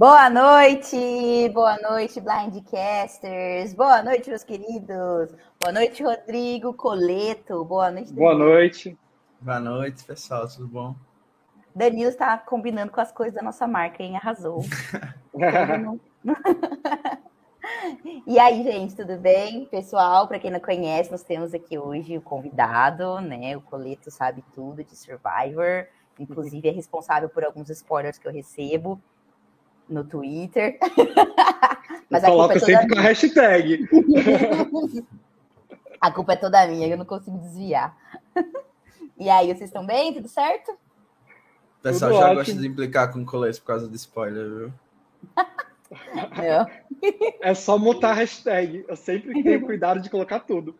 Boa noite, boa noite, Blindcasters. Boa noite, meus queridos. Boa noite, Rodrigo Coleto. Boa noite. Boa noite. Boa noite, pessoal. Tudo bom? Danilo está combinando com as coisas da nossa marca, hein? Arrasou. e aí, gente, tudo bem? Pessoal, para quem não conhece, nós temos aqui hoje o convidado, né? O Coleto sabe tudo de Survivor. Inclusive, é responsável por alguns spoilers que eu recebo no Twitter. Mas eu coloco é sempre minha. com a hashtag. a culpa é toda minha, eu não consigo desviar. E aí, vocês estão bem? Tudo certo? O pessoal Tudo já ótimo. gosta de implicar com o colete por causa de spoiler, viu? é só mutar a hashtag. Eu sempre tenho cuidado de colocar tudo.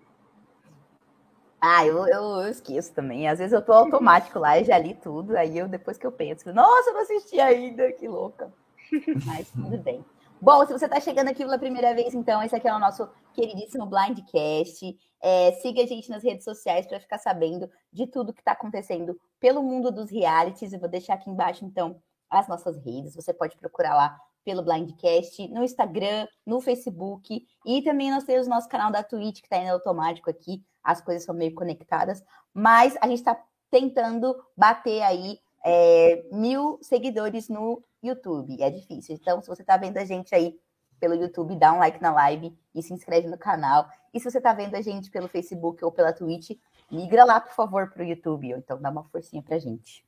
Ah, eu, eu, eu, esqueço também. Às vezes eu tô automático lá e já li tudo. Aí eu depois que eu penso, nossa, eu não assisti ainda, que louca. Mas tudo bem. Bom, se você está chegando aqui pela primeira vez, então, esse aqui é o nosso queridíssimo Blindcast. É, siga a gente nas redes sociais para ficar sabendo de tudo que está acontecendo pelo mundo dos realities. Eu vou deixar aqui embaixo, então, as nossas redes. Você pode procurar lá pelo Blindcast, no Instagram, no Facebook. E também nós temos o nosso canal da Twitch, que está indo automático aqui. As coisas são meio conectadas. Mas a gente está tentando bater aí é, mil seguidores no YouTube. É difícil. Então, se você está vendo a gente aí pelo YouTube, dá um like na live e se inscreve no canal. E se você está vendo a gente pelo Facebook ou pela Twitch, migra lá, por favor, para o YouTube. Ou então dá uma forcinha para a gente.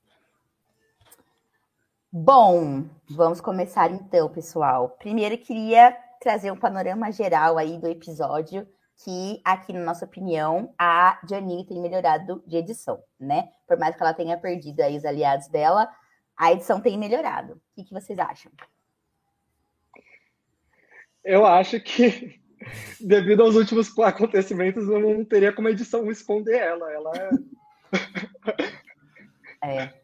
Bom, vamos começar então, pessoal. Primeiro, queria trazer um panorama geral aí do episódio que, aqui na nossa opinião, a Janine tem melhorado de edição, né? Por mais que ela tenha perdido aí os aliados dela, a edição tem melhorado. O que, vocês acham? Eu acho que, devido aos últimos acontecimentos, eu não teria como a edição esconder ela. Ela é. é.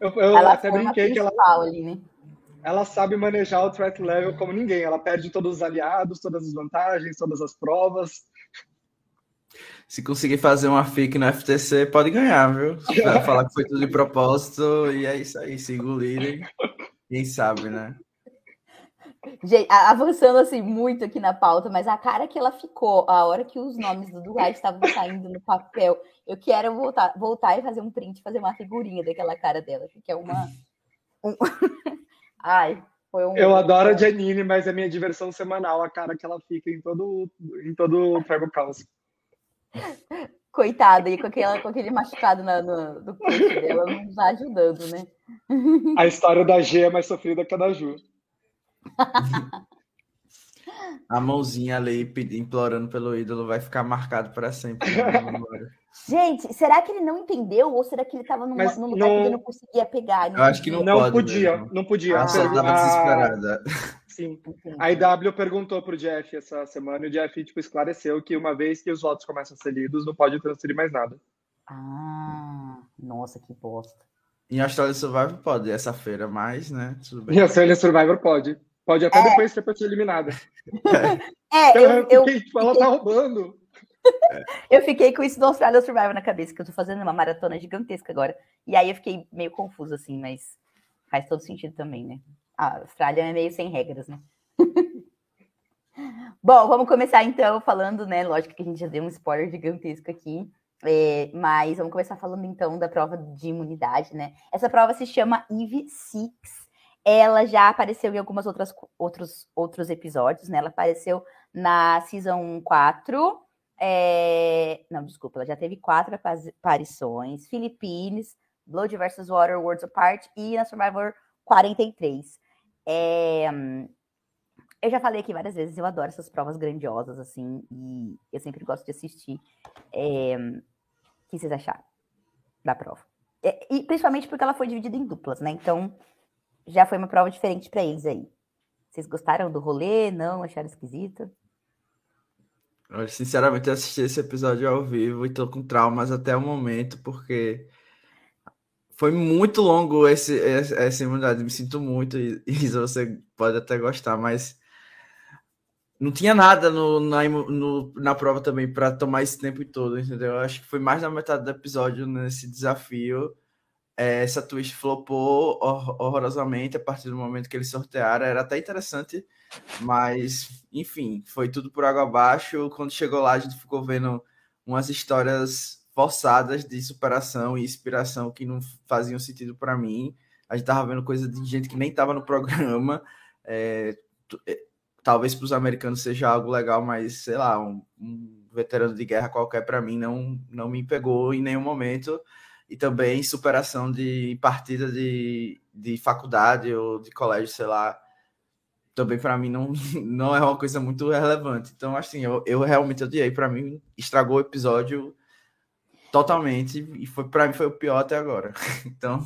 Eu, eu ela até brinquei que ela. Ali, né? Ela sabe manejar o threat level como ninguém. Ela perde todos os aliados, todas as vantagens, todas as provas. Se conseguir fazer uma FIC no FTC, pode ganhar, viu? Falar que foi tudo de propósito e é isso aí, se engolirem. Quem sabe, né? Gente, avançando assim muito aqui na pauta, mas a cara que ela ficou, a hora que os nomes do Dwight estavam saindo no papel, eu quero voltar, voltar e fazer um print, fazer uma figurinha daquela cara dela, que é uma. Um... Ai, foi um. Eu adoro a Janine, mas é minha diversão semanal, a cara que ela fica em todo, em todo o Tribal Council. Coitada, e com, aquela, com aquele machucado na, no, do peito dela não tá ajudando, né? A história da G é mais sofrida que a da Ju. A mãozinha ali implorando pelo ídolo vai ficar marcado para sempre. Gente, será que ele não entendeu? Ou será que ele estava num, num, lugar não... que ele não conseguia pegar? Não Eu acho que não, não pode podia, mesmo. não podia. Ah, você estava desesperada. Sim. A IW perguntou pro Jeff essa semana e o Jeff tipo, esclareceu que uma vez que os votos começam a ser lidos, não pode transferir mais nada. Ah, nossa, que bosta. Em Austrália Survivor pode, essa feira, mas, né? Tudo bem. Em Austrália Survivor pode. Pode até é. depois ser ser eliminada. É, eu, eu, fiquei, tipo, ela tá roubando. eu fiquei com isso do Austrália Survivor na cabeça, que eu tô fazendo uma maratona gigantesca agora. E aí eu fiquei meio confuso, assim, mas faz todo sentido também, né? A Austrália é meio sem regras, né? Bom, vamos começar então falando, né? Lógico que a gente já deu um spoiler gigantesco aqui, é, mas vamos começar falando então da prova de imunidade, né? Essa prova se chama Eve Six. Ela já apareceu em algumas outras outros, outros episódios, né? Ela apareceu na Season 4. É... Não, desculpa, ela já teve quatro aparições: Philippines, Blood vs. Water, Worlds Apart e na Survivor 43. É, eu já falei aqui várias vezes, eu adoro essas provas grandiosas, assim, e eu sempre gosto de assistir. É, o que vocês acharam da prova? É, e principalmente porque ela foi dividida em duplas, né? Então, já foi uma prova diferente para eles aí. Vocês gostaram do rolê? Não? Acharam esquisito? Eu, sinceramente, assisti esse episódio ao vivo e tô com traumas até o momento, porque foi muito longo esse, essa imunidade. Me sinto muito, e você pode até gostar, mas não tinha nada no, na, no, na prova também para tomar esse tempo todo, entendeu? Eu acho que foi mais da metade do episódio nesse desafio. é, essa twist flopou horrorosamente a partir do momento que eles sortearam. Era até interessante, mas, enfim, foi tudo por água abaixo. Quando chegou lá, a gente ficou vendo umas histórias forçadas de superação e inspiração que não faziam sentido para mim. A gente tava vendo coisa de gente que nem tava no programa. É, é talvez para os americanos seja algo legal, mas sei lá, um, um veterano de guerra qualquer para mim não, não me pegou em nenhum momento e também superação de partida de, de faculdade ou de colégio, sei lá, também para mim não, não é uma coisa muito relevante. Então, assim, eu, eu realmente odiei. Para mim, estragou o episódio totalmente e foi para mim foi o pior até agora. Então,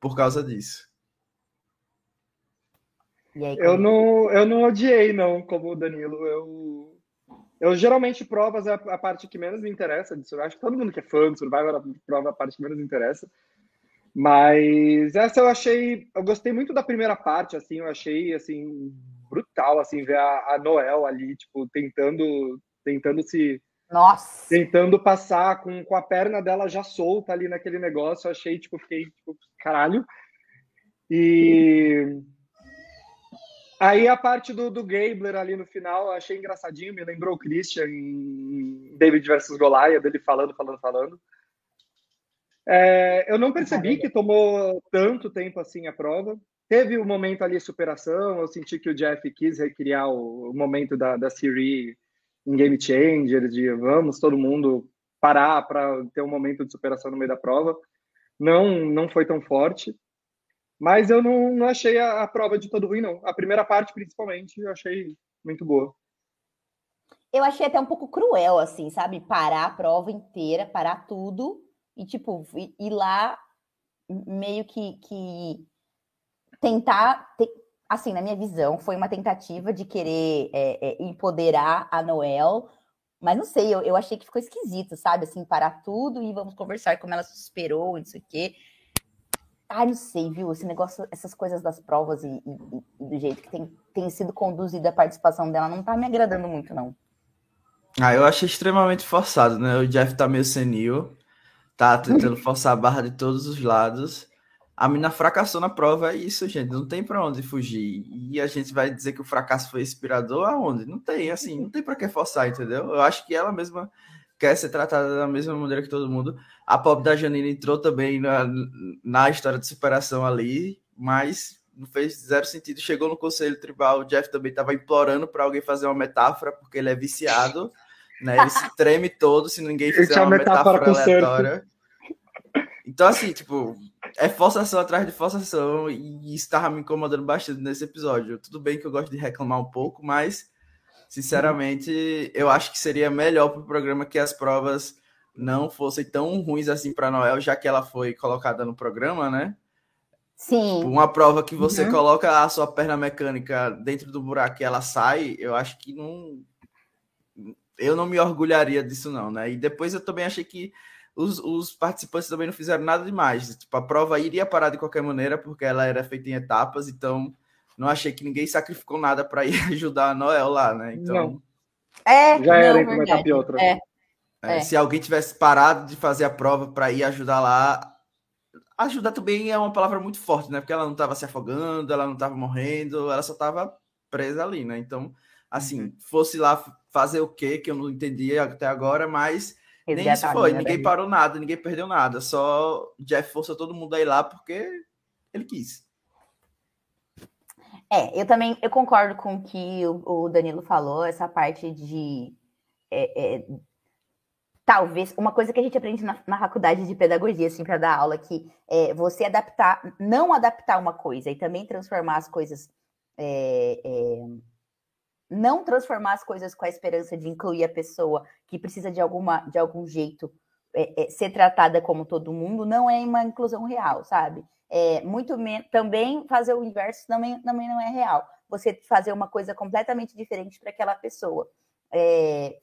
por causa disso. Aí, eu não eu não odiei não, como o Danilo. Eu eu geralmente provas é a, parte que menos me interessa disso. Eu acho que todo mundo que é fã do Survivor prova a parte que menos me interessa. Mas essa eu achei, eu gostei muito da primeira parte, assim, eu achei assim brutal assim ver a, a Noel ali, tipo, tentando tentando se nossa. Tentando passar com, com a perna dela já solta ali naquele negócio. Eu achei, tipo, fiquei, tipo, caralho. E Aí a parte do, do Gabler ali no final, eu achei engraçadinho, me lembrou o Christian em David versus Goliath, dele falando, falando, falando. É, eu não percebi que tomou tanto tempo assim a prova. Teve o um momento ali de superação, eu senti que o Jeff quis recriar o, o momento da, da Siri em Game Changer, de vamos todo mundo parar para ter um momento de superação no meio da prova. Não, não foi tão forte. Mas eu não, não achei a, a, prova de todo ruim, não. A primeira parte, principalmente, eu achei muito boa. Eu achei até um pouco cruel, assim, sabe? Parar a prova inteira, parar tudo e, tipo, ir lá meio que, que tentar. Assim, na minha visão, foi uma tentativa de querer é, é, empoderar a Noel, mas não sei, eu, eu achei que ficou esquisito, sabe? Assim, parar tudo e vamos conversar como ela se esperou, não sei o quê. Ah, não sei, viu? Esse negócio, essas coisas das provas e, e, e, do jeito que tem, tem sido conduzida a participação dela não tá me agradando muito, não. Ah, eu achei extremamente forçado, né? O Jeff tá meio senil, tá tentando forçar a barra de todos os lados. A mina fracassou na prova, é isso, gente. Não tem para onde fugir. E a gente vai dizer que o fracasso foi inspirador aonde? Não tem, assim, não tem para que forçar, entendeu? Eu acho que ela mesma quer ser tratada da mesma maneira que todo mundo. A pobre da Janine entrou também na, na história de superação ali, mas não fez zero sentido. Chegou no conselho tribal, o Jeff também estava implorando para alguém fazer uma metáfora, porque ele é viciado, né? Ele se treme todo se ninguém fizer uma metáfora, metáfora aleatória. Então, assim, tipo, é forçação atrás de forçação, e estava me incomodando bastante nesse episódio. Tudo bem que eu gosto de reclamar um pouco, mas Sinceramente, eu acho que seria melhor para o programa que as provas não fossem tão ruins assim para Noel, já que ela foi colocada no programa, né? Sim. Tipo, uma prova que você uhum. coloca a sua perna mecânica dentro do buraco e ela sai, eu acho que não. Eu não me orgulharia disso, não, né? E depois eu também achei que os, os participantes também não fizeram nada demais. Tipo, a prova iria parar de qualquer maneira, porque ela era feita em etapas, então não achei que ninguém sacrificou nada para ir ajudar a Noel lá, né? Então. Não. É, já era em uma etapa e outra. É. É, se alguém tivesse parado de fazer a prova para ir ajudar lá, ajudar também é uma palavra muito forte, né? Porque ela não estava se afogando, ela não estava morrendo, ela só estava presa ali, né? Então, assim, uhum. fosse lá fazer o quê que eu não entendi até agora, mas nem isso foi. Ninguém parou nada, ninguém perdeu nada. Só Jeff forçou todo mundo a ir lá porque ele quis. É, eu também eu concordo com o que o, o Danilo falou, essa parte de é, é, talvez uma coisa que a gente aprende na, na faculdade de pedagogia, assim, para dar aula, que é você adaptar, não adaptar uma coisa e também transformar as coisas. É, é, não transformar as coisas com a esperança de incluir a pessoa que precisa de alguma de algum jeito é, é, ser tratada como todo mundo, não é uma inclusão real, sabe? é, muito também fazer o inverso também, também não é real. Você fazer uma coisa completamente diferente para aquela pessoa, é,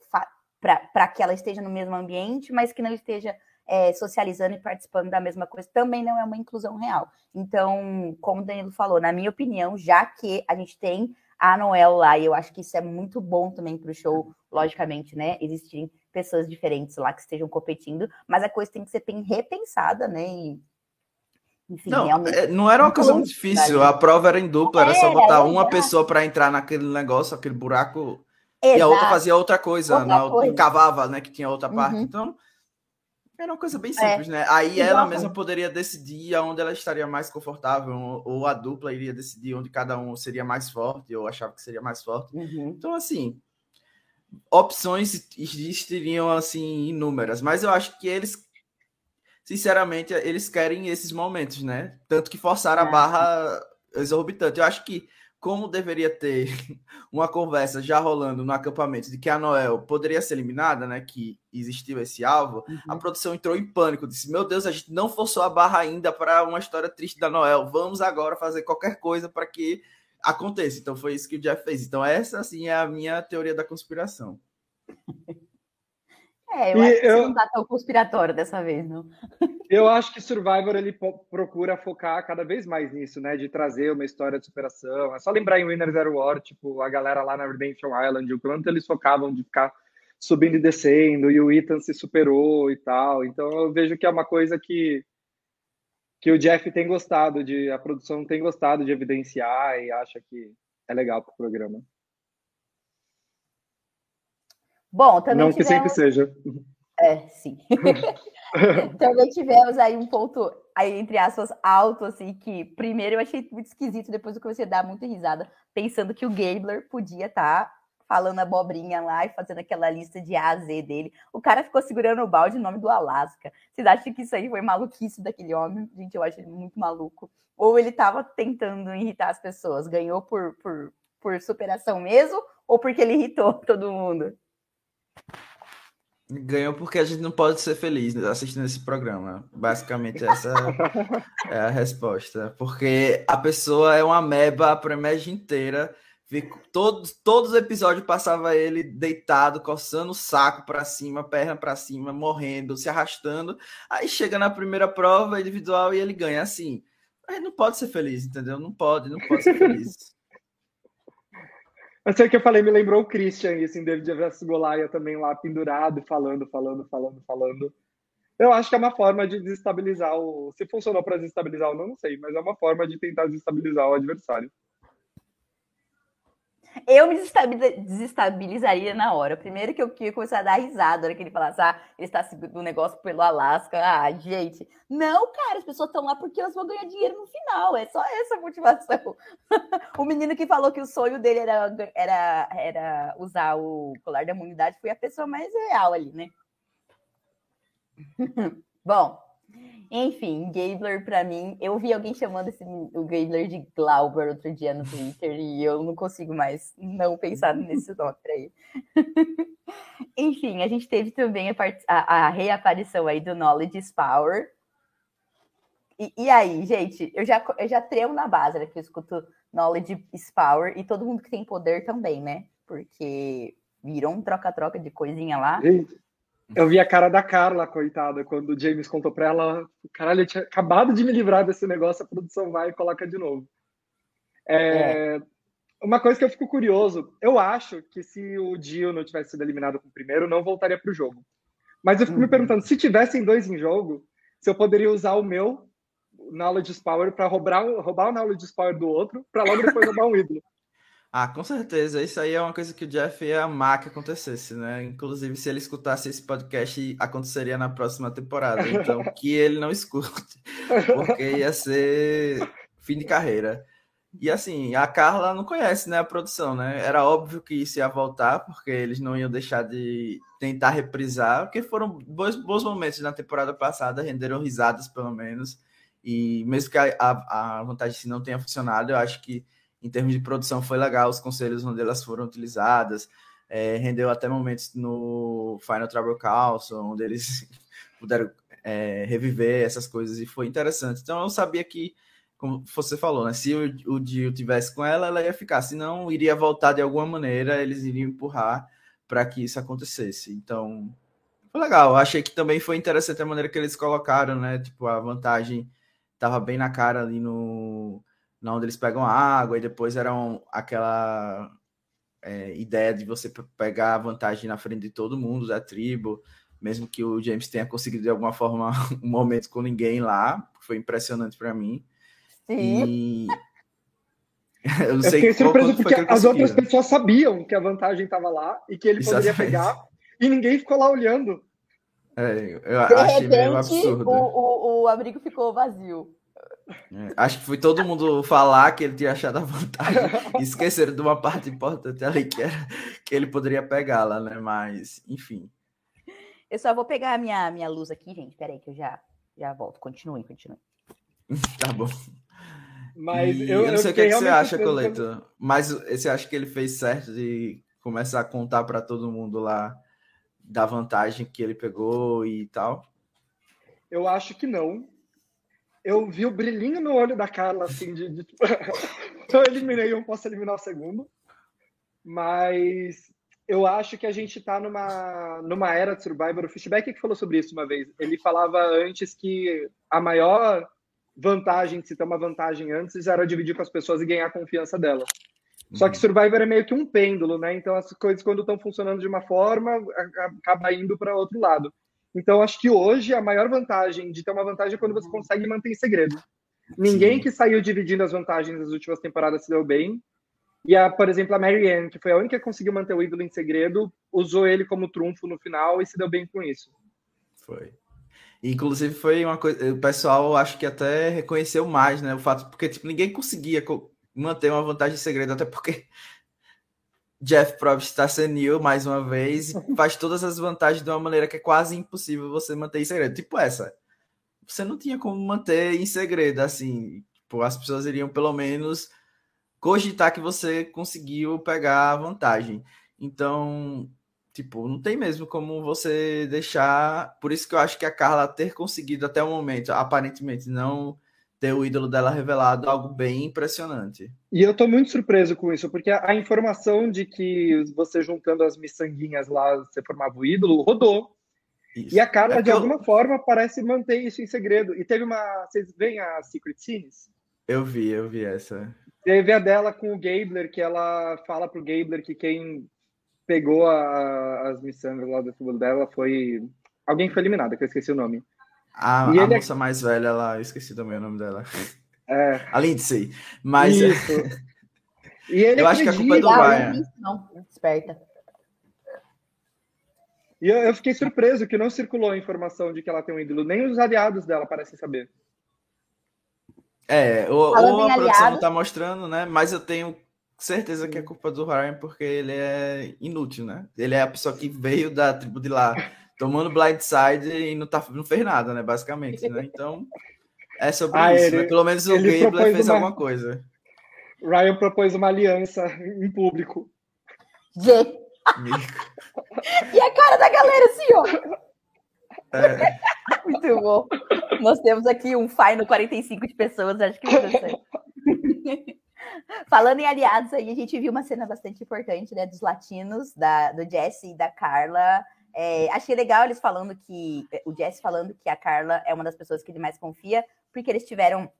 para que ela esteja no mesmo ambiente, mas que não esteja é, socializando e participando da mesma coisa, também não é uma inclusão real. Então, como o Danilo falou, na minha opinião, já que a gente tem a Noel lá, e eu acho que isso é muito bom também para o show, logicamente, né? Existirem pessoas diferentes lá que estejam competindo, mas a coisa tem que ser bem repensada, né? E Enfim, não, realmente... É, não era uma coisa muito difícil. A prova era em dupla, era, só botar uma pessoa para entrar naquele negócio, aquele buraco, Exato. e a outra fazia outra coisa, outra na, coisa. cavava, né? Que tinha outra parte. Uhum. Então, era uma coisa bem é. simples, é. né? Aí ela mesma poderia decidir aonde ela estaria mais confortável, ou a dupla iria decidir onde cada um seria mais forte, ou achava que seria mais forte. Uhum. Então, assim, opções existiriam, assim, inúmeras. Mas eu acho que eles sinceramente, eles querem esses momentos, né? Tanto que forçaram a é. barra exorbitante. Eu acho que, como deveria ter uma conversa já rolando no acampamento de que a Noel poderia ser eliminada, né? Que existiu esse alvo, uhum. a produção entrou em pânico. Disse: Meu Deus, a gente não forçou a barra ainda para uma história triste da Noel. Vamos agora fazer qualquer coisa para que aconteça. Então foi isso que o Jeff fez. Então, essa, assim, é a minha teoria da conspiração. É, eu e acho que eu, não tá tão conspiratório dessa vez, não. Eu acho que Survivor ele procura focar cada vez mais nisso, né? De trazer uma história de superação. É só lembrar em Winner Zero War, tipo, a galera lá na Redemption Island, o quanto eles focavam de ficar subindo e descendo, e o Ethan se superou e tal. Então eu vejo que é uma coisa que que o Jeff tem gostado de, a produção tem gostado de evidenciar e acha que é legal para o programa. Bom, também Não tivemos... que sempre seja. É, sim. também tivemos aí um ponto, aí, entre aspas, alto, assim, que primeiro eu achei muito esquisito, depois eu comecei a dar muita risada, pensando que o Gabler podia estar tá falando abobrinha lá e fazendo aquela lista de A a Z dele. O cara ficou segurando o balde em nome do Alasca. Vocês acham que isso aí foi maluquice daquele homem? Gente, eu acho ele muito maluco. Ou ele estava tentando irritar as pessoas? Ganhou por, por, por superação mesmo? Ou porque ele irritou todo mundo? Ganhou porque a gente não pode ser feliz assistindo esse programa. Basicamente, essa é a resposta. Porque a pessoa é uma meba a premege inteira. Todos, todos os episódios passava ele deitado, coçando o saco para cima, perna para cima, morrendo, se arrastando. Aí chega na primeira prova individual e ele ganha assim. Aí não pode ser feliz, entendeu? Não pode, não pode ser feliz. Mas sei que eu falei, me lembrou o Christian, e assim, David vs Goliath também lá pendurado, falando, falando, falando, falando. Eu acho que é uma forma de desestabilizar o. Se funcionou para desestabilizar ou não, não sei, mas é uma forma de tentar desestabilizar o adversário. Eu me desestabilizaria na hora. Primeiro que eu ia começar a dar risada na hora que ele falasse, ah, ele está seguindo um negócio pelo Alasca. Ah, gente. Não, cara, as pessoas estão lá porque elas vão ganhar dinheiro no final. É só essa motivação. o menino que falou que o sonho dele era, era, era usar o colar da imunidade foi a pessoa mais real ali, né? Bom, enfim, Gabler para mim, eu vi alguém chamando esse, o Gabler de Glauber outro dia no Twitter e eu não consigo mais não pensar nesse nome ele. Enfim, a gente teve também a, a, a, reaparição aí do Knowledge Power. E, e, aí, gente, eu já, eu já tremo na base, né, que eu escuto Knowledge is Power e todo mundo que tem poder também, né? Porque virou um troca-troca de coisinha lá. Gente, eu vi a cara da Carla, coitada, quando o James contou pra ela: caralho, eu tinha acabado de me livrar desse negócio, a produção vai e coloca de novo. É, é. Uma coisa que eu fico curioso, eu acho que se o Dio não tivesse sido eliminado com o primeiro, não voltaria pro jogo. Mas eu fico uhum. me perguntando, se tivessem dois em jogo, se eu poderia usar o meu Knowledge Power para roubar, roubar o Knowledge Power do outro, para logo depois roubar um ídolo. Ah, com certeza. Isso aí é uma coisa que o Jeff ia amar que acontecesse, né? Inclusive, se ele escutasse esse podcast, aconteceria na próxima temporada. Então, que ele não escute, porque ia ser fim de carreira. E assim, a Carla não conhece, né, a produção, né? Era óbvio que isso ia voltar, porque eles não iam deixar de tentar reprisar, porque foram bons, bons momentos na temporada passada, renderam risadas, pelo menos. E mesmo que a, a, a vantagem se não tenha funcionado, eu acho que em termos de produção foi legal os conselhos onde elas foram utilizadas. É, rendeu até momentos no Final Trouble Council, onde eles puderam é, reviver essas coisas e foi interessante. Então eu sabia que, como você falou, né, se o, o Dio tivesse com ela, ela ia ficar, senão iria voltar de alguma maneira, eles iriam empurrar para que isso acontecesse. Então foi legal. Achei que também foi interessante a maneira que eles colocaram, né? Tipo, a vantagem estava bem na cara ali no onde eles pegam água, e depois era aquela é, ideia de você pegar a vantagem na frente de todo mundo da tribo. mesmo que o James tenha conseguido de alguma forma um momento com ninguém lá, foi impressionante para mim. Sim. E eu não sei eu fiquei surpreso porque as outras pessoas sabiam que a vantagem estava lá e que ele poderia Exatamente. pegar e ninguém ficou lá olhando. É, eu de achei repente, meio absurdo. O, o, o abrigo ficou vazio. É, acho que foi todo mundo falar que ele tinha achado a vantagem e esqueceram de uma parte importante ali que, era, que ele poderia pegá-la, né? Mas, enfim. Eu só vou pegar a minha, minha luz aqui, gente. Peraí, que eu já, já volto. Continue, continue. tá bom. Mas eu, eu, não sei o que, é que você acha, Coleto. Mas você acha que ele fez certo de começar a contar para todo mundo lá da vantagem que ele pegou e tal? Eu acho que não. Eu vi o brilhinho no olho da Carla, assim, de. de... eu eliminei um, posso eliminar o segundo. Mas eu acho que a gente está numa, numa era de Survivor. O Fishback que falou sobre isso uma vez. Ele falava antes que a maior vantagem se ter uma vantagem antes era dividir com as pessoas e ganhar a confiança delas. Só que uhum. Survivor é meio que um pêndulo, né? Então as coisas quando estão funcionando de uma forma acaba indo para outro lado. Então acho que hoje a maior vantagem de ter uma vantagem é quando você consegue manter em segredo. Ninguém Sim. que saiu dividindo as vantagens nas últimas temporadas se deu bem. E a, por exemplo, a Marianne, que foi a única que conseguiu manter o ídolo em segredo, usou ele como trunfo no final e se deu bem com isso. Foi. Inclusive foi uma coisa, o pessoal acho que até reconheceu mais, né, o fato porque tipo ninguém conseguia manter uma vantagem em segredo, até porque Jeff Probst está senil mais uma vez e faz todas as vantagens de uma maneira que é quase impossível você manter em segredo. Tipo essa. Você não tinha como manter em segredo, assim. Tipo, as pessoas iriam pelo menos cogitar que você conseguiu pegar a vantagem. Então, tipo, não tem mesmo como você deixar. Por isso que eu acho que a Carla ter conseguido até o momento, aparentemente, não ter o ídolo dela revelado algo bem impressionante. E eu tô muito surpreso com isso, porque a, informação de que você juntando as miçanguinhas lá, você formava o ídolo, rodou. Isso. E a Carla, é de alguma eu... forma, parece manter isso em segredo. E teve uma. Vocês veem a Secret Scenes? Eu vi, eu vi essa. Teve a dela com o Gabler, que ela fala pro Gabler que quem pegou a, as miçangas lá do tubo dela foi. Alguém que foi eliminado, que eu esqueci o nome. A, a é moça é... mais velha lá, eu esqueci também o nome dela. É. A Lindsay. Mas. Isso. E ele eu acho que a culpa é do Ryan. Não, esperta. E eu, eu, fiquei surpreso que não circulou a informação de que ela tem um ídolo. Nem os aliados dela parecem saber. É, ou, ou a produção não tá mostrando, né? Mas eu tenho certeza que é culpa do Ryan porque ele é inútil, né? Ele é a pessoa que veio da tribo de lá tomando blindside e não, tá, não fez nada, né? Basicamente, né? Então, é sobre ah, isso. Né? Ele, né? Pelo menos o Gabler fez uma... alguma coisa. Ryan propôs uma aliança em público. G. e a cara da galera assim, ó. É. Muito bom. Nós temos aqui um final 45 de pessoas, acho que vai ser. Falando em aliados aí, a gente viu uma cena bastante importante, né, dos latinos, da, do Jesse e da Carla, é, achei legal eles falando que. O Jesse falando que a Carla é uma das pessoas que ele mais confia, porque eles tiveram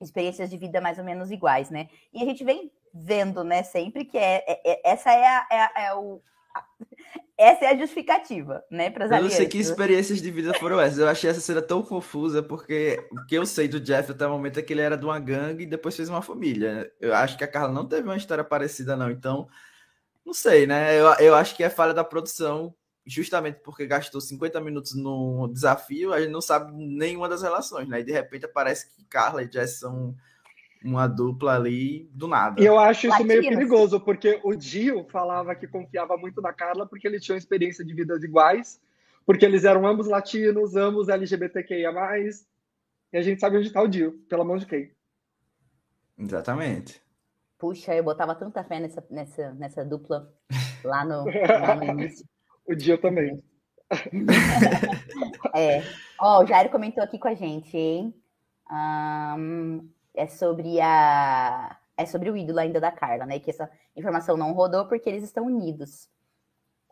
experiências de vida mais ou menos iguais, né? E a gente vem vendo, né, sempre que é, é, é essa é, a, é, a, é o. A, essa é a justificativa, né, para as Eu não sei que experiências de vida foram essas. Eu achei essa cena tão confusa, porque o que eu sei do Jeff até o momento é que ele era de uma gangue e depois fez uma família. Eu acho que a Carla não teve uma história parecida, não. Então, não sei, né? Eu, eu acho que é falha da produção justamente porque gastou 50 minutos no desafio, a gente não sabe nenhuma das relações, né? E de repente aparece que Carla e Jess são uma dupla ali do nada. E eu acho isso meio perigoso, porque o Dio falava que confiava muito na Carla porque eles tinham experiência de vidas iguais, porque eles eram ambos latinos, ambos LGBTQIA+, e a gente sabe onde está o Dio, pela mão de quem. Exatamente. Puxa, eu botava tanta fé nessa, nessa, nessa dupla lá no, lá no início. O dia também. é. Ó, o Jairo comentou aqui com a gente, hein? Um, é sobre a. É sobre o ídolo ainda da Carla, né? Que essa informação não rodou porque eles estão unidos.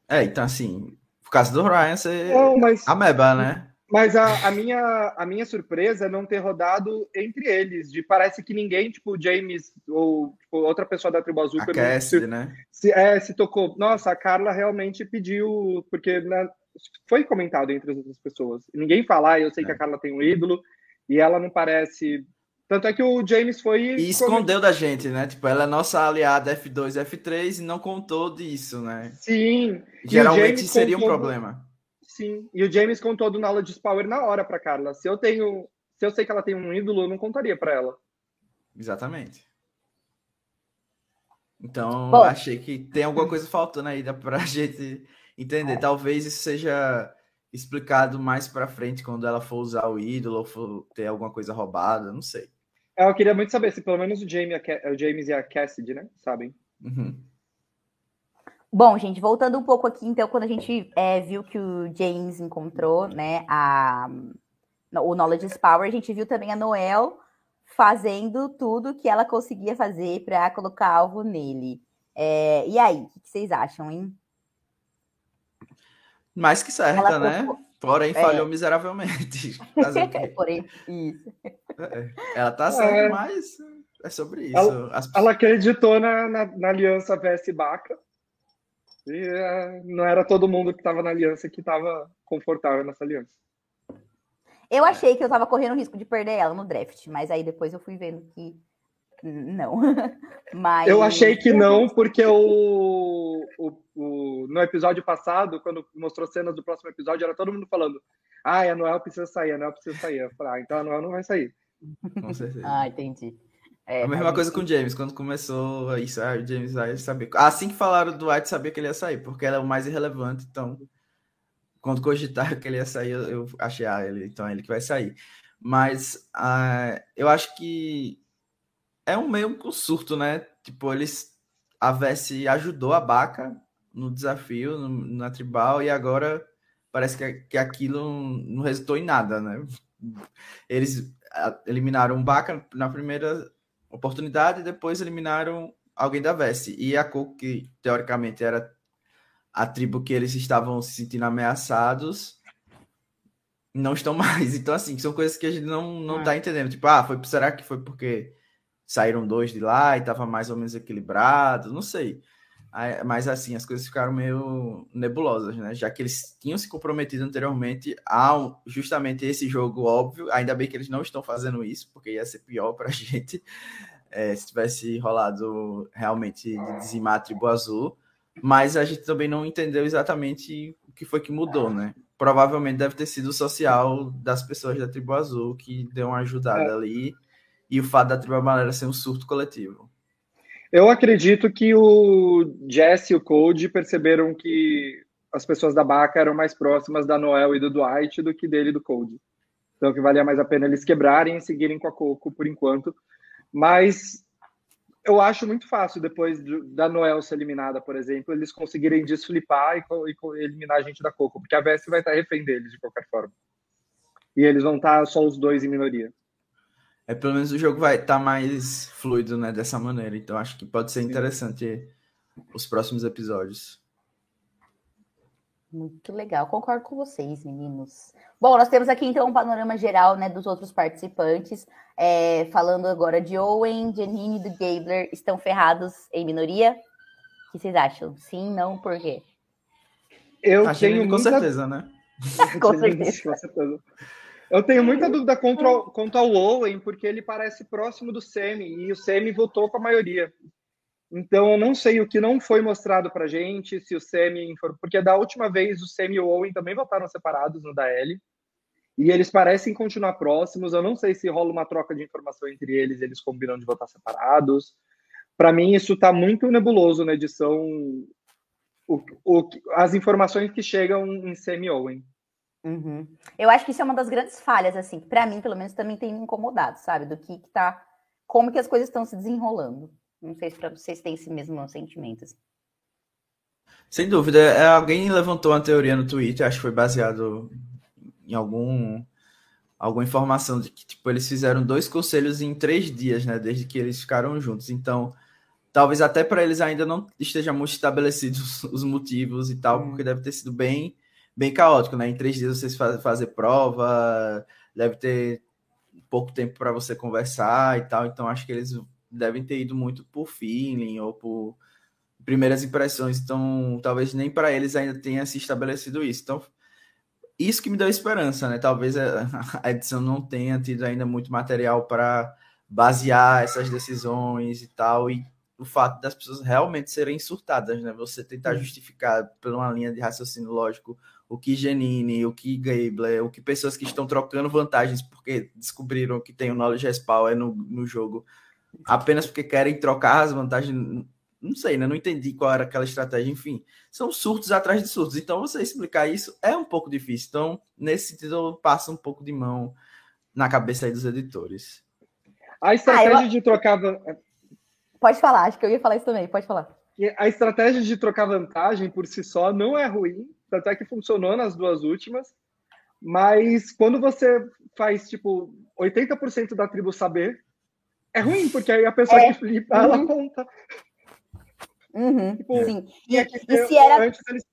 É, então assim, por causa do Ryan, você. Não, mas... Ameba, né? Mas a, a, minha, a minha surpresa é não ter rodado entre eles. De parece que ninguém, tipo o James ou tipo, outra pessoa da tribo azul. A Cassidy, né? Se, é, se tocou. Nossa, a Carla realmente pediu, porque né, foi comentado entre as outras pessoas. Ninguém fala, ah, eu sei é. que a Carla tem um ídolo e ela não parece. Tanto é que o James foi. E escondeu da gente, né? Tipo, ela é nossa aliada F2, F3 e não contou disso, né? Sim. Geralmente seria contou... um problema. Sim. E o James contou do Knowledge Power na hora para Carla. Se eu tenho. Se eu sei que ela tem um ídolo, eu não contaria para ela. Exatamente. Então, Bom, achei que tem alguma coisa faltando aí para a gente entender. É. Talvez isso seja explicado mais para frente quando ela for usar o ídolo ou for ter alguma coisa roubada, não sei. É, eu queria muito saber se pelo menos o James, o James e a Cassidy, né, sabem. Uhum. Bom, gente, voltando um pouco aqui, então, quando a gente é, viu que o James encontrou, né, a, o Knowledge Power, a gente viu também a Noel fazendo tudo que ela conseguia fazer para colocar alvo nele. É, e aí, o que vocês acham, hein? Mais que certa, ela né? Porém, é. falhou miseravelmente. Porém, isso. É, ela tá certa, é. mas é sobre isso. Ela, As... ela acreditou na, na, na aliança VS Baca. E é, não era todo mundo que estava na aliança que estava confortável nessa aliança. Eu achei que eu tava correndo o risco de perder ela no draft, mas aí depois eu fui vendo que não. mas... Eu achei que não, porque o, o, o, no episódio passado, quando mostrou cenas do próximo episódio, era todo mundo falando: ah, a Noel precisa sair, a Noel precisa sair. Eu falei, ah, então a Noel não vai sair. Com certeza. ah, entendi. É, a mesma coisa com o James, quando começou isso, ah, o James vai saber. Assim que falaram do White, sabia que ele ia sair, porque ela é o mais irrelevante, então quando cogitaram que ele ia sair, eu, eu achei, ah, ele, então é ele que vai sair. Mas uh, eu acho que é um meio um surto, né? Tipo, eles. A Vessi ajudou a Baca no desafio, no, na tribal, e agora parece que, que aquilo não resultou em nada, né? Eles eliminaram o Baca na primeira oportunidade e depois eliminaram alguém da Vessi. E a Coco, que teoricamente era a tribo que eles estavam se sentindo ameaçados não estão mais. Então, assim, são coisas que a gente não, não é. tá entendendo. Tipo, ah, foi, será que foi porque saíram dois de lá e tava mais ou menos equilibrado? Não sei. Mas, assim, as coisas ficaram meio nebulosas, né? Já que eles tinham se comprometido anteriormente a justamente esse jogo óbvio. Ainda bem que eles não estão fazendo isso, porque ia ser pior pra gente é, se tivesse rolado realmente de dizimar a tribo azul mas a gente também não entendeu exatamente o que foi que mudou, né? Provavelmente deve ter sido o social das pessoas da tribo azul que deu uma ajudada é. ali e o fato da tribo amarela ser um surto coletivo. Eu acredito que o Jesse e o Code perceberam que as pessoas da Baca eram mais próximas da Noel e do Dwight do que dele e do Code. Então que valia mais a pena eles quebrarem e seguirem com a Coco por enquanto. Mas eu acho muito fácil, depois da Noel ser eliminada, por exemplo, eles conseguirem desflipar e, e eliminar a gente da Coco, porque a Vest vai estar refém deles de qualquer forma. E eles vão estar só os dois em minoria. É, pelo menos o jogo vai estar mais fluido, né, dessa maneira. Então acho que pode ser interessante os próximos episódios. Muito legal, concordo com vocês, meninos. Bom, nós temos aqui então um panorama geral né, dos outros participantes. É, falando agora de Owen, Janine e do Gabler estão ferrados em minoria. O que vocês acham? Sim, não, por quê? Eu a tenho muita... com certeza, né? com, certeza. Eu tenho muita dúvida contra, quanto ao Owen, porque ele parece próximo do Semi, e o Semi votou com a maioria. Então, eu não sei o que não foi mostrado para gente, se o Semi... Porque da última vez, o Semi e o Owen também votaram separados no da L. E eles parecem continuar próximos. Eu não sei se rola uma troca de informação entre eles, eles combinam de votar separados. Para mim, isso está muito nebuloso na edição. O, o, as informações que chegam em Semi Owen. Uhum. Eu acho que isso é uma das grandes falhas, assim, para mim, pelo menos, também tem me incomodado, sabe? Do que, que tá. Como que as coisas estão se desenrolando. Não sei se para vocês têm esse mesmo sentimento. Assim. Sem dúvida. É, alguém levantou uma teoria no Twitter, acho que foi baseado em algum alguma informação de que tipo eles fizeram dois conselhos em três dias, né? Desde que eles ficaram juntos. Então, talvez até para eles ainda não esteja muito estabelecidos os motivos e tal, hum. porque deve ter sido bem bem caótico, né? Em três dias vocês faz, fazer prova, deve ter pouco tempo para você conversar e tal. Então, acho que eles devem ter ido muito por feeling ou por primeiras impressões, então talvez nem para eles ainda tenha se estabelecido isso. Então isso que me deu esperança, né? Talvez a edição não tenha tido ainda muito material para basear essas decisões e tal, e o fato das pessoas realmente serem surtadas, né? Você tentar justificar por uma linha de raciocínio lógico o que Genini, o que Gabler, o que pessoas que estão trocando vantagens porque descobriram que tem o Knowledge Respawn no, no jogo apenas porque querem trocar as vantagens não sei, né? Não entendi qual era aquela estratégia, enfim. São surtos atrás de surtos. Então, você explicar isso é um pouco difícil. Então, nesse sentido, passa um pouco de mão na cabeça aí dos editores. A estratégia ah, eu... de trocar. Pode falar, acho que eu ia falar isso também, pode falar. A estratégia de trocar vantagem por si só não é ruim, tanto é que funcionou nas duas últimas, mas quando você faz, tipo, 80% da tribo saber, é ruim, porque aí a pessoa é. que flipa, ela uhum. conta. Uhum, tipo, sim. E, e, e se era... Antes eles,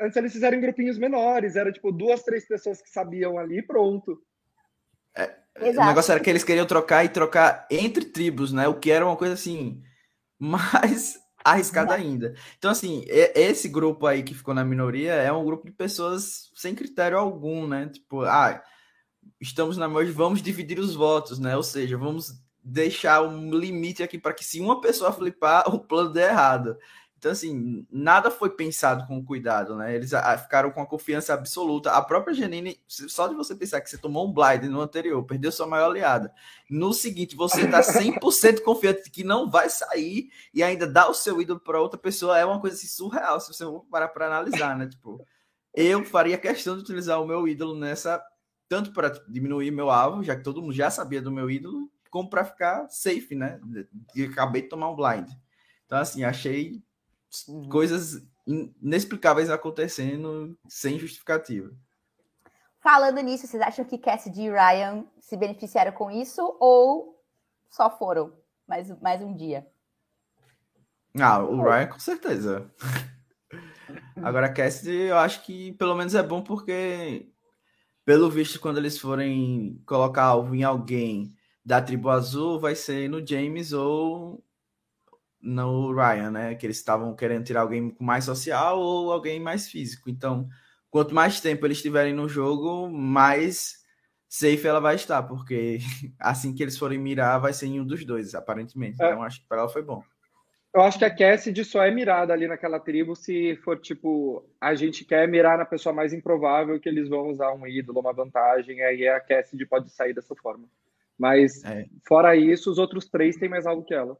antes eles fizeram em grupinhos menores, era tipo duas, três pessoas que sabiam ali pronto. É, o negócio era que eles queriam trocar e trocar entre tribos, né? O que era uma coisa assim mais arriscada ainda. Então, assim, esse grupo aí que ficou na minoria é um grupo de pessoas sem critério algum, né? Tipo, ah, estamos na maioria, vamos dividir os votos, né? Ou seja, vamos deixar um limite aqui para que se uma pessoa flipar, o plano dê errado. Então, assim, nada foi pensado com cuidado, né? Eles ficaram com a confiança absoluta. A própria Janine, só de você pensar que você tomou um blind no anterior, perdeu sua maior aliada. No seguinte, você está 100% confiante de que não vai sair e ainda dá o seu ídolo para outra pessoa, é uma coisa assim, surreal, se você parar para analisar, né? Tipo, eu faria questão de utilizar o meu ídolo nessa, tanto para diminuir meu alvo, já que todo mundo já sabia do meu ídolo, como para ficar safe, né? E acabei de tomar um blind. Então, assim, achei uhum. coisas inexplicáveis acontecendo sem justificativa. Falando nisso, vocês acham que Cassidy e Ryan se beneficiaram com isso ou só foram mais, mais um dia? Ah, o Ryan com certeza. Agora, Cassidy, eu acho que pelo menos é bom porque, pelo visto, quando eles forem colocar alvo em alguém da tribo azul vai ser no James ou no Ryan, né? Que eles estavam querendo tirar alguém mais social ou alguém mais físico. Então, quanto mais tempo eles estiverem no jogo, mais safe ela vai estar, porque assim que eles forem mirar, vai ser em um dos dois, aparentemente. É. Então, acho que para ela foi bom. Eu acho que a Cassidy só é mirada ali naquela tribo se for tipo, a gente quer mirar na pessoa mais improvável que eles vão usar um ídolo, uma vantagem, aí a Cassidy pode sair dessa forma. Mas, é. fora isso, os outros três têm mais algo que ela.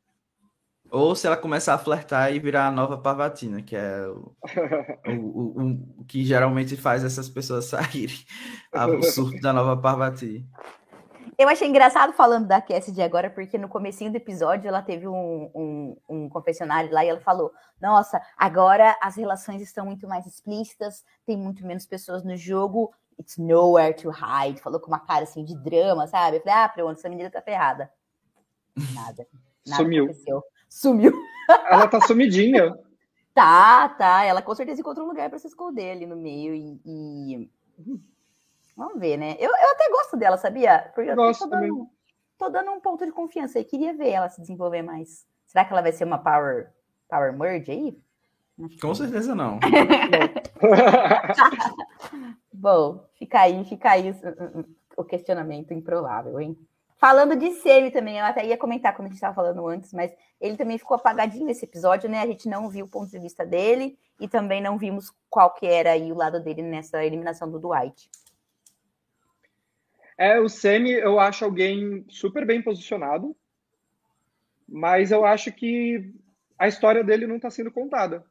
Ou se ela começar a flertar e virar a nova Parvatina, que é o, o, o, o, que geralmente faz essas pessoas saírem. O surto da nova Parvati. Eu achei engraçado falando da Cassidy agora, porque no comecinho do episódio ela teve um, um, um, confessionário lá e ela falou: Nossa, agora as relações estão muito mais explícitas, tem muito menos pessoas no jogo It's nowhere to hide. Falou com uma cara assim de drama, sabe? Eu falei, ah, pronto, essa menina tá ferrada. Nada. nada Sumiu. Aconteceu. Sumiu. Ela tá sumidinha. tá, tá. Ela com certeza encontrou um lugar para se esconder ali no meio e. e... Vamos ver, né? Eu, eu até gosto dela, sabia? Porque eu gosto tô dando, tô dando um ponto de confiança aí. Queria ver ela se desenvolver mais. Será que ela vai ser uma power, power merge aí? Com certeza não. Bom, fica aí, fica aí o questionamento improvável, hein? Falando de Semi também, eu até ia comentar quando a gente estava falando antes, mas ele também ficou apagadinho nesse episódio, né? A gente não viu o ponto de vista dele e também não vimos qual que era aí o lado dele nessa eliminação do Dwight. É, o Semi eu acho alguém super bem posicionado, mas eu acho que a história dele não está sendo contada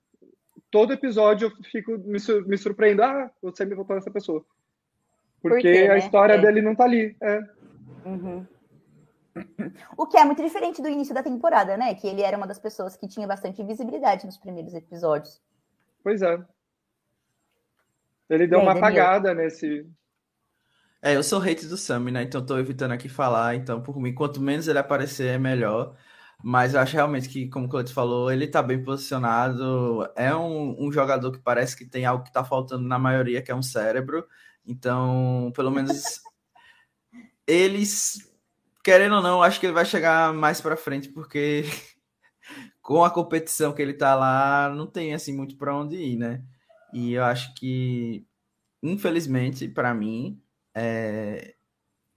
todo episódio eu fico me, me surpreendo. Ah, você me votou nessa pessoa. Porque Por quê, a né? história é. dele não tá ali. É. Uhum. O que é muito diferente do início da temporada, né? Que ele era uma das pessoas que tinha bastante visibilidade nos primeiros episódios. Pois é. Ele deu uma apagada nesse. É, eu sou hate do Sammy, né? Então tô evitando aqui falar. Então, por mim, quanto menos ele aparecer, é melhor. Mas eu acho realmente que, como o Cleiton falou, ele está bem posicionado. É um, um, jogador que parece que tem algo que está faltando na maioria, que é um cérebro. Então, pelo menos eles, querendo ou não, acho que ele vai chegar mais para frente, porque com a competição que ele está lá, não tem assim muito para onde ir, né? E eu acho que infelizmente, para mim, é,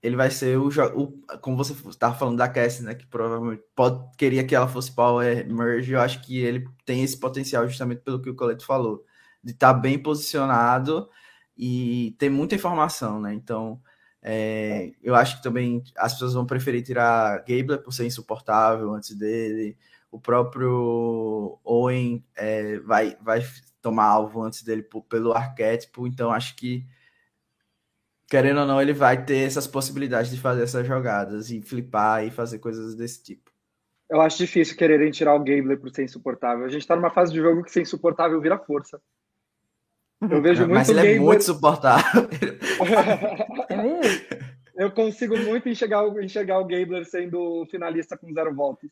ele vai ser o, o como você estava falando da Cassie, né, que provavelmente pode queria que ela fosse Power Merge, eu acho que ele tem esse potencial justamente pelo que o Coleto falou, de estar tá bem posicionado e ter muita informação, né? Então, é, eu acho que também as pessoas vão preferir tirar Gabler por ser insuportável antes dele. O próprio Owen é, vai, vai tomar alvo antes dele por, pelo arquétipo. Então, acho que querendo ou não, ele vai ter essas possibilidades de fazer essas jogadas e flipar e fazer coisas desse tipo. Eu acho difícil quererem tirar o Gabler por ser insuportável. A gente tá numa fase de jogo que ser insuportável vira força. Eu vejo muito Mas ele Gabler... é muito suportável. É Eu consigo muito enxergar, enxergar o Gabler sendo finalista com zero voltas.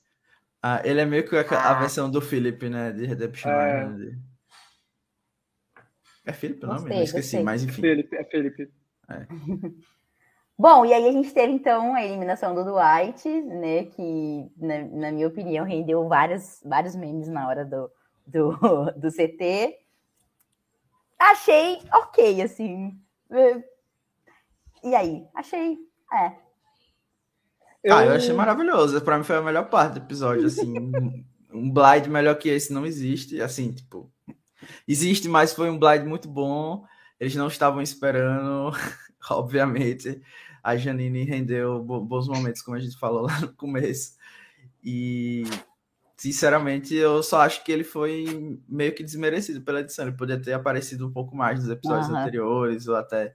Ah, ele é meio que a, a ah. versão do Philip, né? De Redemption é... Island. É Philip o nome? Gostei, esqueci, gostei. mas enfim. Felipe, é Felipe. É. Bom, e aí a gente teve então a eliminação do Dwight, né? Que, na, na minha opinião, rendeu vários, vários memes na hora do, do, do CT. Achei ok, assim. E aí? Achei. É. Ah, eu achei maravilhoso. Pra mim foi a melhor parte do episódio, assim. um blind melhor que esse não existe. Assim, tipo. Existe, mas foi um blind muito bom. Eles não estavam esperando, obviamente. A Janine rendeu bons momentos, como a gente falou lá no começo. E, sinceramente, eu só acho que ele foi meio que desmerecido pela edição. Ele poderia ter aparecido um pouco mais nos episódios uhum. anteriores, ou até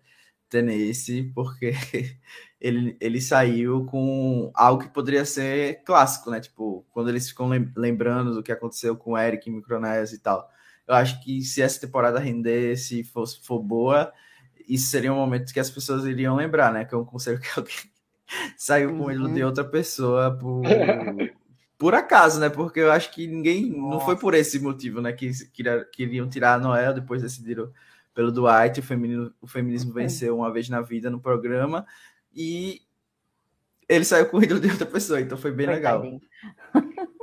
ter nesse, porque ele, ele saiu com algo que poderia ser clássico, né? Tipo, quando eles ficam lembrando do que aconteceu com o Eric em Micronésia e tal. Eu acho que se essa temporada render, se for, for boa, isso seria um momento que as pessoas iriam lembrar, né? Que é um conselho que alguém saiu com ele de uhum. outra pessoa por, por acaso, né? Porque eu acho que ninguém. Nossa. Não foi por esse motivo, né? Que queriam tirar a Noel, depois decidiram pelo Dwight. O, feminino, o feminismo venceu uma vez na vida no programa. E ele saiu com o ídolo de outra pessoa, então foi bem legal.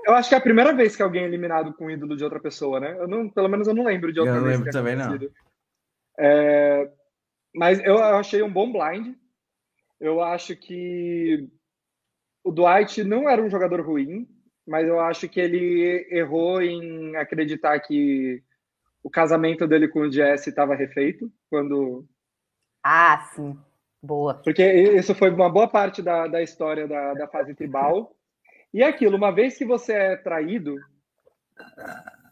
Eu acho que é a primeira vez que alguém é eliminado com o ídolo de outra pessoa, né? Eu não, pelo menos eu não lembro de outra eu não vez. lembro também, não. É, mas eu achei um bom blind. Eu acho que o Dwight não era um jogador ruim, mas eu acho que ele errou em acreditar que o casamento dele com o Jesse estava refeito quando. Ah, sim. Boa. Porque isso foi uma boa parte da, da história da, da fase tribal. E é aquilo, uma vez que você é traído,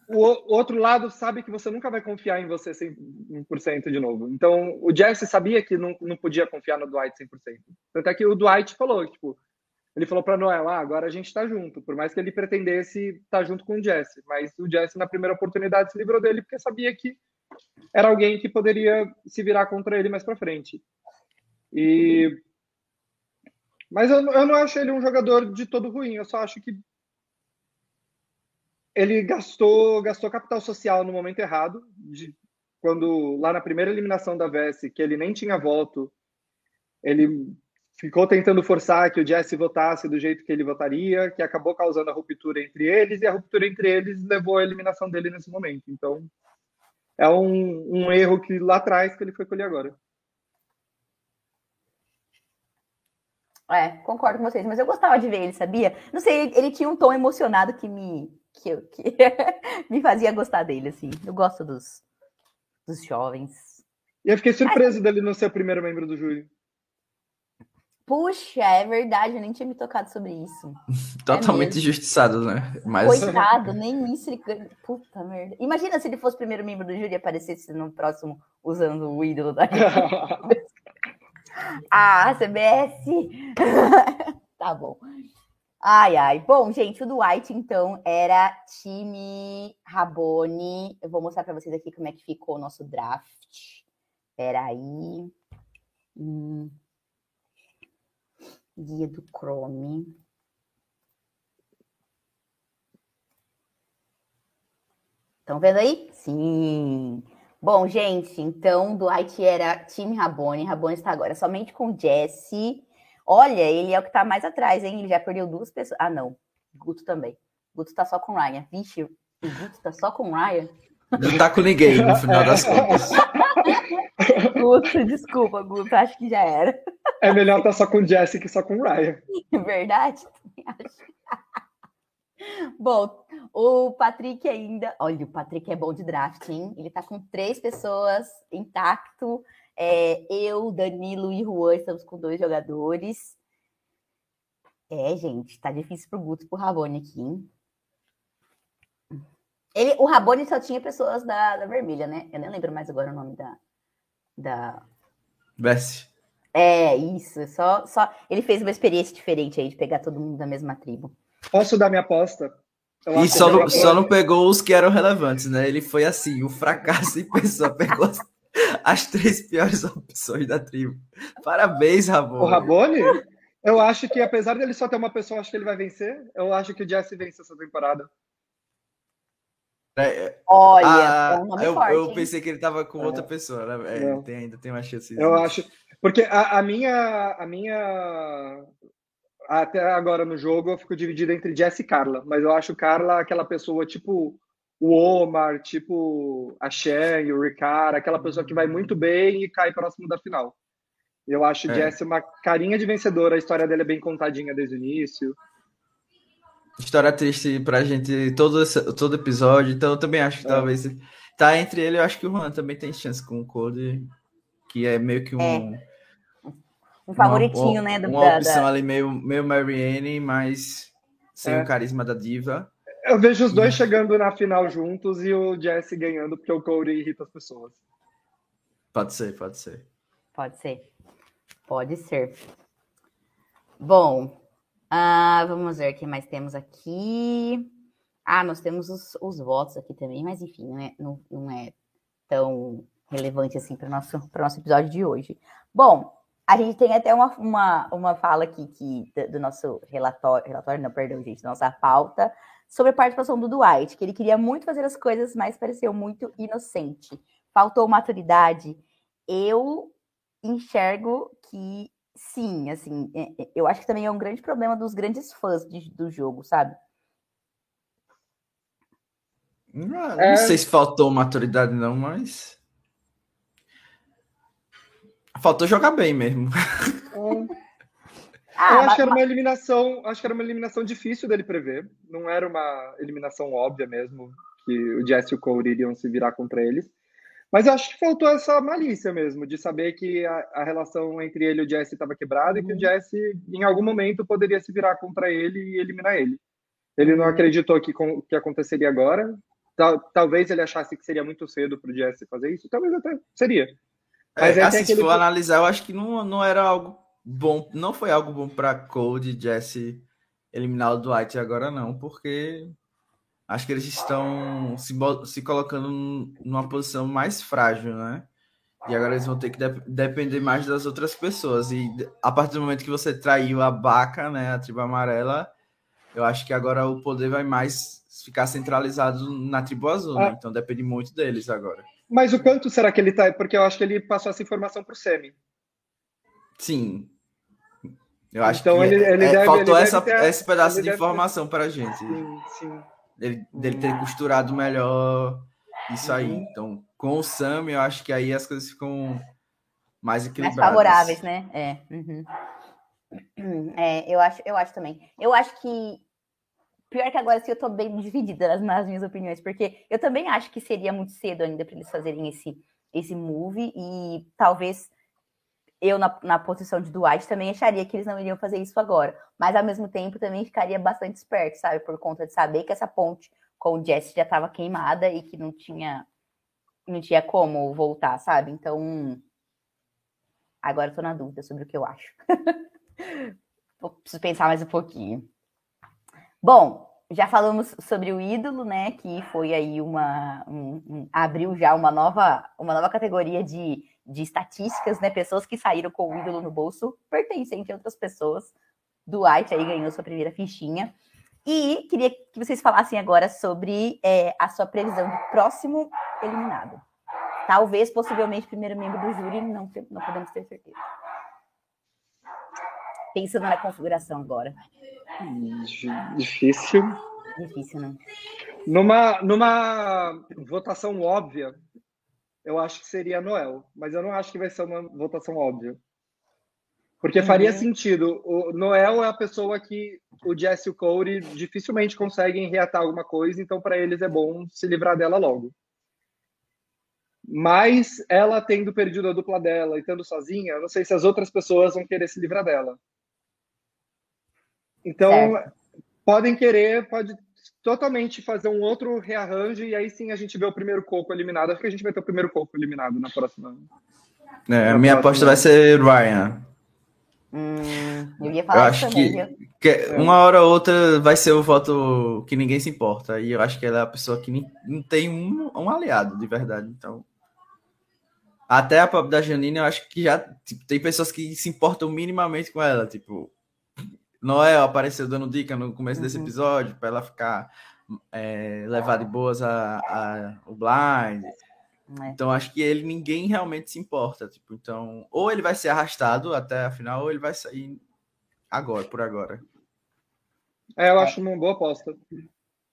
o outro lado sabe que você nunca vai confiar em você 100% de novo. Então, o Jesse sabia que não, não podia confiar no Dwight 100%. Tanto é que o Dwight falou, tipo, ele falou para Noel, ah, agora a gente tá junto, por mais que ele pretendesse estar tá junto com o Jesse, mas o Jesse na primeira oportunidade se livrou dele porque sabia que era alguém que poderia se virar contra ele mais para frente. E mas eu, eu não acho ele um jogador de todo ruim, eu só acho que ele gastou, gastou capital social no momento errado, de, quando lá na primeira eliminação da VS, que ele nem tinha voto, ele ficou tentando forçar que o Jesse votasse do jeito que ele votaria, que acabou causando a ruptura entre eles, e a ruptura entre eles levou à eliminação dele nesse momento. Então, é um, um erro que lá atrás que ele foi colher agora. É, concordo com vocês, mas eu gostava de ver ele, sabia? Não sei, ele tinha um tom emocionado que me que, que me fazia gostar dele, assim. Eu gosto dos, dos jovens. E eu fiquei surpreso Ai, dele não ser o primeiro membro do júri. Puxa, é verdade, eu nem tinha me tocado sobre isso. Totalmente é injustiçado, né? Mas... Coitado, nem isso ele. Puta merda. Imagina se ele fosse o primeiro membro do júri e aparecesse no próximo usando o ídolo da Ah, CBS! tá bom. Ai, ai. Bom, gente, o Dwight, então, era time Rabone. Eu vou mostrar para vocês aqui como é que ficou o nosso draft. Peraí. Hum. Guia do Chrome. Estão vendo aí? Sim. Bom, gente, então Dwight era time Rabone, Rabone está agora somente com Jesse. Olha, ele é o que está mais atrás, hein? Ele já perdeu duas pessoas. Ah, não. Guto também. Guto está só com Ryan. Vixe, o Guto está só com Ryan. Não tá com ninguém, no final das contas. Guto, desculpa, Guto, acho que já era. É melhor estar tá só com o Jesse que só com o Ryan. Verdade? Bom, o Patrick ainda. Olha, o Patrick é bom de draft, hein? Ele tá com três pessoas intacto. É, eu, Danilo e Juan estamos com dois jogadores. É, gente, tá difícil pro Guto e pro Rabone aqui, hein? Ele, o Rabone só tinha pessoas da, da vermelha, né? Eu nem lembro mais agora o nome da. da... Bessie. É, isso. Só, só ele fez uma experiência diferente aí de pegar todo mundo da mesma tribo. Posso dar minha aposta? Eu e só não, só não pegou os que eram relevantes, né? Ele foi assim, o um fracasso em pessoa, pegou as, as, três piores opções da tribo. Parabéns, Rabone. O Rabone? Eu acho que, apesar dele só ter uma pessoa, acho que ele vai vencer. Eu acho que o Jesse vence essa temporada. É, Olha, ah, é um eu, forte, eu pensei que ele tava com outra é. pessoa, né? É, tem, ainda tem uma chance. Eu acho. Porque a, a, minha. A minha. Até agora no jogo eu fico dividido entre Jess e Carla, mas eu acho Carla aquela pessoa tipo o Omar, tipo a Shen, o Ricard, aquela pessoa que vai muito bem e cai próximo da final. Eu acho é. Jess uma carinha de vencedora, a história dele é bem contadinha desde o início. História triste pra gente todo, todo episódio, então eu também acho que é. talvez. Tá entre ele, eu acho que o Juan também tem chance com o Code, que é meio que um. É. Um favoritinho, uma, né? Do, uma opção da... ali meio, meio Marianne, mas sem é. o carisma da diva. Eu vejo os dois chegando na final juntos e o Jesse ganhando, porque o Cody irrita as pessoas. Pode ser, pode ser. Pode ser. Pode ser. Bom, ah, vamos ver o que mais temos aqui. Ah, nós temos os, os votos aqui também, mas enfim, não é, não, não é tão relevante assim para o nosso, nosso episódio de hoje. Bom, a gente tem até uma, uma, uma fala aqui que, do nosso relatório, relatório, não, perdão, gente, nossa pauta, sobre a participação do Dwight, que ele queria muito fazer as coisas, mas pareceu muito inocente. Faltou maturidade. Eu enxergo que sim, assim, é, é, eu acho que também é um grande problema dos grandes fãs de, do jogo, sabe? Não, é... não sei se faltou maturidade, não, mas. Faltou jogar bem mesmo. Ah, eu acho mas... que era uma eliminação, acho que era uma eliminação difícil dele prever. Não era uma eliminação óbvia mesmo, que o Jesse e o Cole iriam se virar contra eles. Mas acho que faltou essa malícia mesmo, de saber que a, a relação entre ele e o Jesse estava quebrada uhum. e que o uhum. Jesse, em algum momento, poderia se virar contra ele e eliminar ele. Ele não acreditou que, que aconteceria agora. Tal, talvez ele achasse que seria muito cedo para o Jesse fazer isso. Talvez até seria. É, Mas é, assim, aquele... se for analisar, eu acho que não, não era algo bom. Não foi algo bom para e Jesse eliminar o Dwight agora, não, porque acho que eles estão se, se colocando numa posição mais frágil, né? E agora eles vão ter que de depender mais das outras pessoas. E a partir do momento que você traiu a Baca, né, a tribo amarela, eu acho que agora o poder vai mais ficar centralizado na tribo azul, né? ah. né? Então depende muito deles agora. Mas o quanto será que ele tá? Porque eu acho que ele passou essa informação pro Semi. Sim. Eu acho então, que ele, ele é, deve, faltou essa, ter, esse pedaço de informação ter... para a gente. Sim, sim dele, dele ter costurado melhor isso aí. Uhum. Então, com o Sam, eu acho que aí as coisas ficam mais equilibradas. Mais favoráveis, né? É. Uhum. é. eu, acho, eu acho também. Eu acho que. Pior que agora, assim, eu tô bem dividida nas, nas minhas opiniões, porque eu também acho que seria muito cedo ainda para eles fazerem esse, esse move e talvez eu, na, na posição de Dwight, também acharia que eles não iriam fazer isso agora. Mas, ao mesmo tempo, também ficaria bastante esperto, sabe? Por conta de saber que essa ponte com o Jesse já estava queimada e que não tinha, não tinha como voltar, sabe? Então, agora estou na dúvida sobre o que eu acho. Preciso pensar mais um pouquinho. Bom, já falamos sobre o ídolo, né? Que foi aí uma. Um, um, abriu já uma nova, uma nova categoria de de estatísticas, né? Pessoas que saíram com o ídolo no bolso pertencente a outras pessoas. Dwight aí ganhou sua primeira fichinha. E queria que vocês falassem agora sobre é, a sua previsão de próximo eliminado. Talvez, possivelmente, primeiro membro do júri, não, não podemos ter certeza. Pensando na configuração agora. Difícil. Difícil, não. Numa, numa votação óbvia, eu acho que seria Noel, mas eu não acho que vai ser uma votação óbvia. Porque faria uhum. sentido. O Noel é a pessoa que o Jesse e o Corey dificilmente conseguem reatar alguma coisa, então para eles é bom se livrar dela logo. Mas ela tendo perdido a dupla dela e estando sozinha, eu não sei se as outras pessoas vão querer se livrar dela. Então, certo. podem querer, pode totalmente fazer um outro rearranjo e aí sim a gente vê o primeiro coco eliminado. Acho que a gente vai ter o primeiro coco eliminado na próxima. É, a minha próxima... aposta vai ser Ryan. Hum, eu ia falar eu acho também, que, que uma hora ou outra vai ser o voto que ninguém se importa. E eu acho que ela é a pessoa que não tem um, um aliado de verdade. Então, até a própria da Janine, eu acho que já tipo, tem pessoas que se importam minimamente com ela. Tipo, Noel apareceu dando dica no começo desse uhum. episódio para ela ficar é, levar de boas a, a, o blind. É. Então acho que ele ninguém realmente se importa, tipo, então ou ele vai ser arrastado até a final ou ele vai sair agora, por agora. É, eu acho uma boa aposta.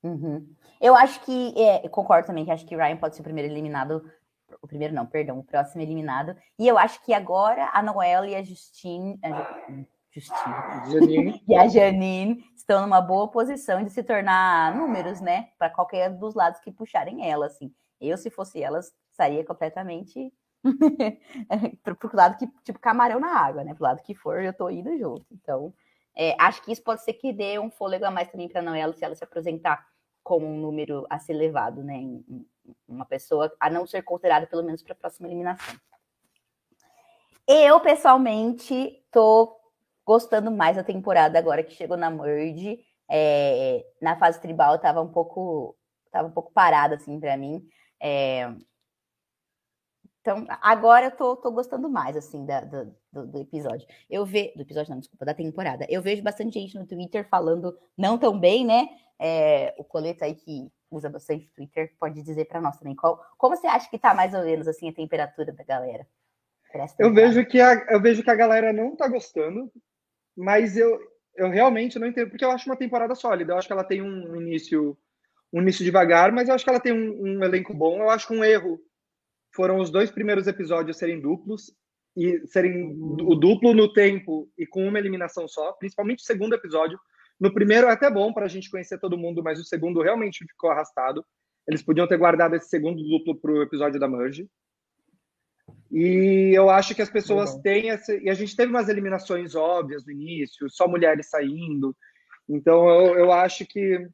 Uhum. Eu acho que é, concordo também que acho que Ryan pode ser o primeiro eliminado, o primeiro não, perdão, o próximo eliminado. E eu acho que agora a Noel e a Justine, a Justine e a Janine estão numa boa posição de se tornar números, né, para qualquer dos lados que puxarem ela, assim. Eu, se fosse elas, sairia completamente pro, pro lado que, tipo, camarão na água, né? Pro lado que for, eu tô indo junto. Então, é, acho que isso pode ser que dê um fôlego a mais também para Noela se ela se apresentar como um número a ser levado, né? Uma pessoa a não ser considerada, pelo menos, para a próxima eliminação. Eu, pessoalmente, tô gostando mais da temporada agora que chegou na Merge. É, na fase tribal tava um pouco tava um pouco parada assim para mim é... Então, agora eu tô, tô gostando mais, assim, da, do, do, episódio. Eu vejo. Do episódio, não, desculpa, da temporada. Eu vejo bastante gente no Twitter falando não tão bem, né? É, o Coleto aí que usa bastante Twitter pode dizer para nós também. Qual, como você acha que tá mais ou menos assim a temperatura da galera? Eu vejo, que a, eu vejo que a galera não tá gostando, mas eu, eu realmente não entendo, porque eu acho uma temporada sólida. Eu acho que ela tem um início um início devagar, mas eu acho que ela tem um, um, elenco bom. Eu acho que um erro foram os dois primeiros episódios serem duplos e serem o duplo no tempo e com uma eliminação só, principalmente o segundo episódio. No primeiro é até bom para a gente conhecer todo mundo, mas o segundo realmente ficou arrastado. Eles podiam ter guardado esse segundo duplo para o episódio da Merge. E eu acho que as pessoas têm essa. E a gente teve umas eliminações óbvias no início, só mulheres saindo. Então eu, eu acho que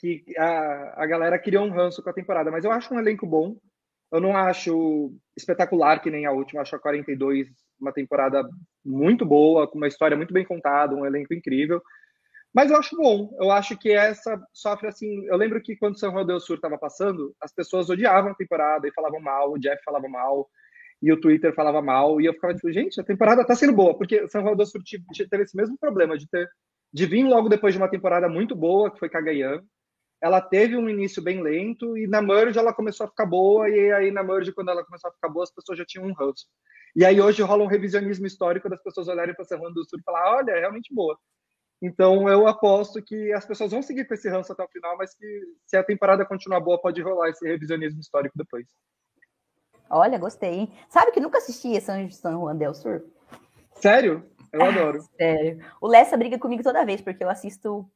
que a, a galera criou um ranço com a temporada, mas eu acho um elenco bom. Eu não acho espetacular que nem a última, acho a 42 uma temporada muito boa, com uma história muito bem contada, um elenco incrível. Mas eu acho bom. Eu acho que essa sofre assim. Eu lembro que quando São Rodeu Sur estava passando, as pessoas odiavam a temporada e falavam mal, o Jeff falava mal, e o Twitter falava mal, e eu ficava tipo, gente, a temporada tá sendo boa, porque São Rodeu Sur teve esse mesmo problema de ter de vir logo depois de uma temporada muito boa, que foi Cagayan, ela teve um início bem lento e na merge ela começou a ficar boa e aí na merge quando ela começou a ficar boa as pessoas já tinham um ranço. E aí hoje rola um revisionismo histórico das pessoas olharem para Serrano do Sul e falar, olha, é realmente boa. Então eu aposto que as pessoas vão seguir com esse ranço até o final, mas que se a temporada continuar boa pode rolar esse revisionismo histórico depois. Olha, gostei. Hein? Sabe que nunca assisti São, Juan del Sur? Sério? Eu adoro. Sério. O Lessa briga comigo toda vez, porque eu assisto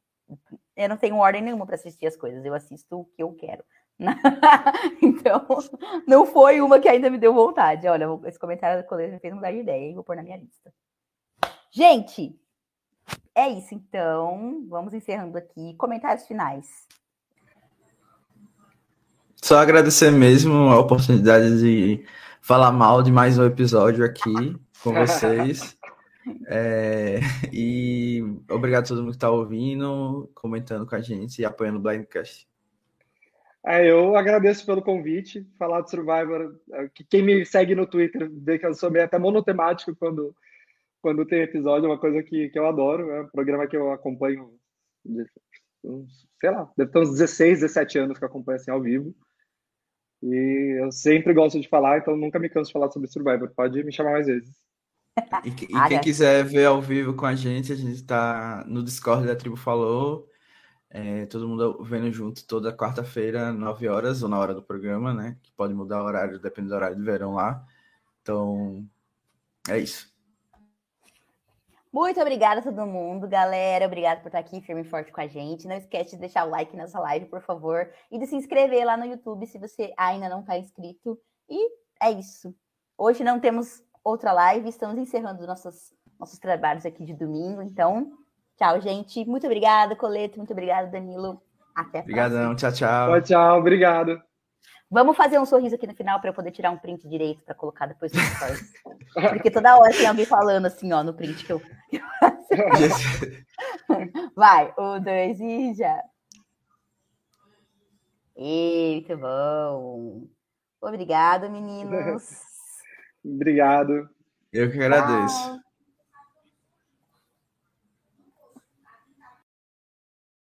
eu não tenho ordem nenhuma para assistir as coisas, eu assisto o que eu quero. então, não foi uma que ainda me deu vontade. Olha, esse comentário da colega me fez mudar de ideia, hein? vou pôr na minha lista. Gente, é isso então. Vamos encerrando aqui. Comentários finais. Só agradecer mesmo a oportunidade de falar mal de mais um episódio aqui com vocês. É, e obrigado a todo mundo que está ouvindo, comentando com a gente e apoiando o Blindcast. É, eu agradeço pelo convite, falar de Survivor. É, quem me segue no Twitter vê que eu sou meio até monotemático quando, quando tem episódio, é uma coisa que, que eu adoro. É um programa que eu acompanho, sei lá, deve ter uns 16, 17 anos que eu acompanho assim ao vivo. E eu sempre gosto de falar, então nunca me canso de falar sobre Survivor. Pode me chamar mais vezes. E, e quem quiser ver ao vivo com a gente, a gente está no Discord da Tribo Falou. É, todo mundo vendo junto toda quarta-feira, 9 horas, ou na hora do programa, né? Que pode mudar o horário, depende do horário do verão lá. Então, é isso. Muito obrigada a todo mundo, galera. Obrigada por estar aqui firme e forte com a gente. Não esquece de deixar o like nessa live, por favor, e de se inscrever lá no YouTube se você ainda não está inscrito. E é isso. Hoje não temos outra live, estamos encerrando nossos, nossos trabalhos aqui de domingo. Então, tchau, gente. Muito obrigada, Coleto. Muito obrigada, Danilo. Até a Obrigadão. Tchau, tchau. Tchau, tchau. Obrigado. Vamos fazer um sorriso aqui no final para eu poder tirar um print direito para colocar depois no stories. Porque toda hora tem alguém falando assim, ó, no print que eu. Vai, um, dois e já. Muito bom. Obrigado, meninos. Obrigado. Eu que agradeço. Tchau.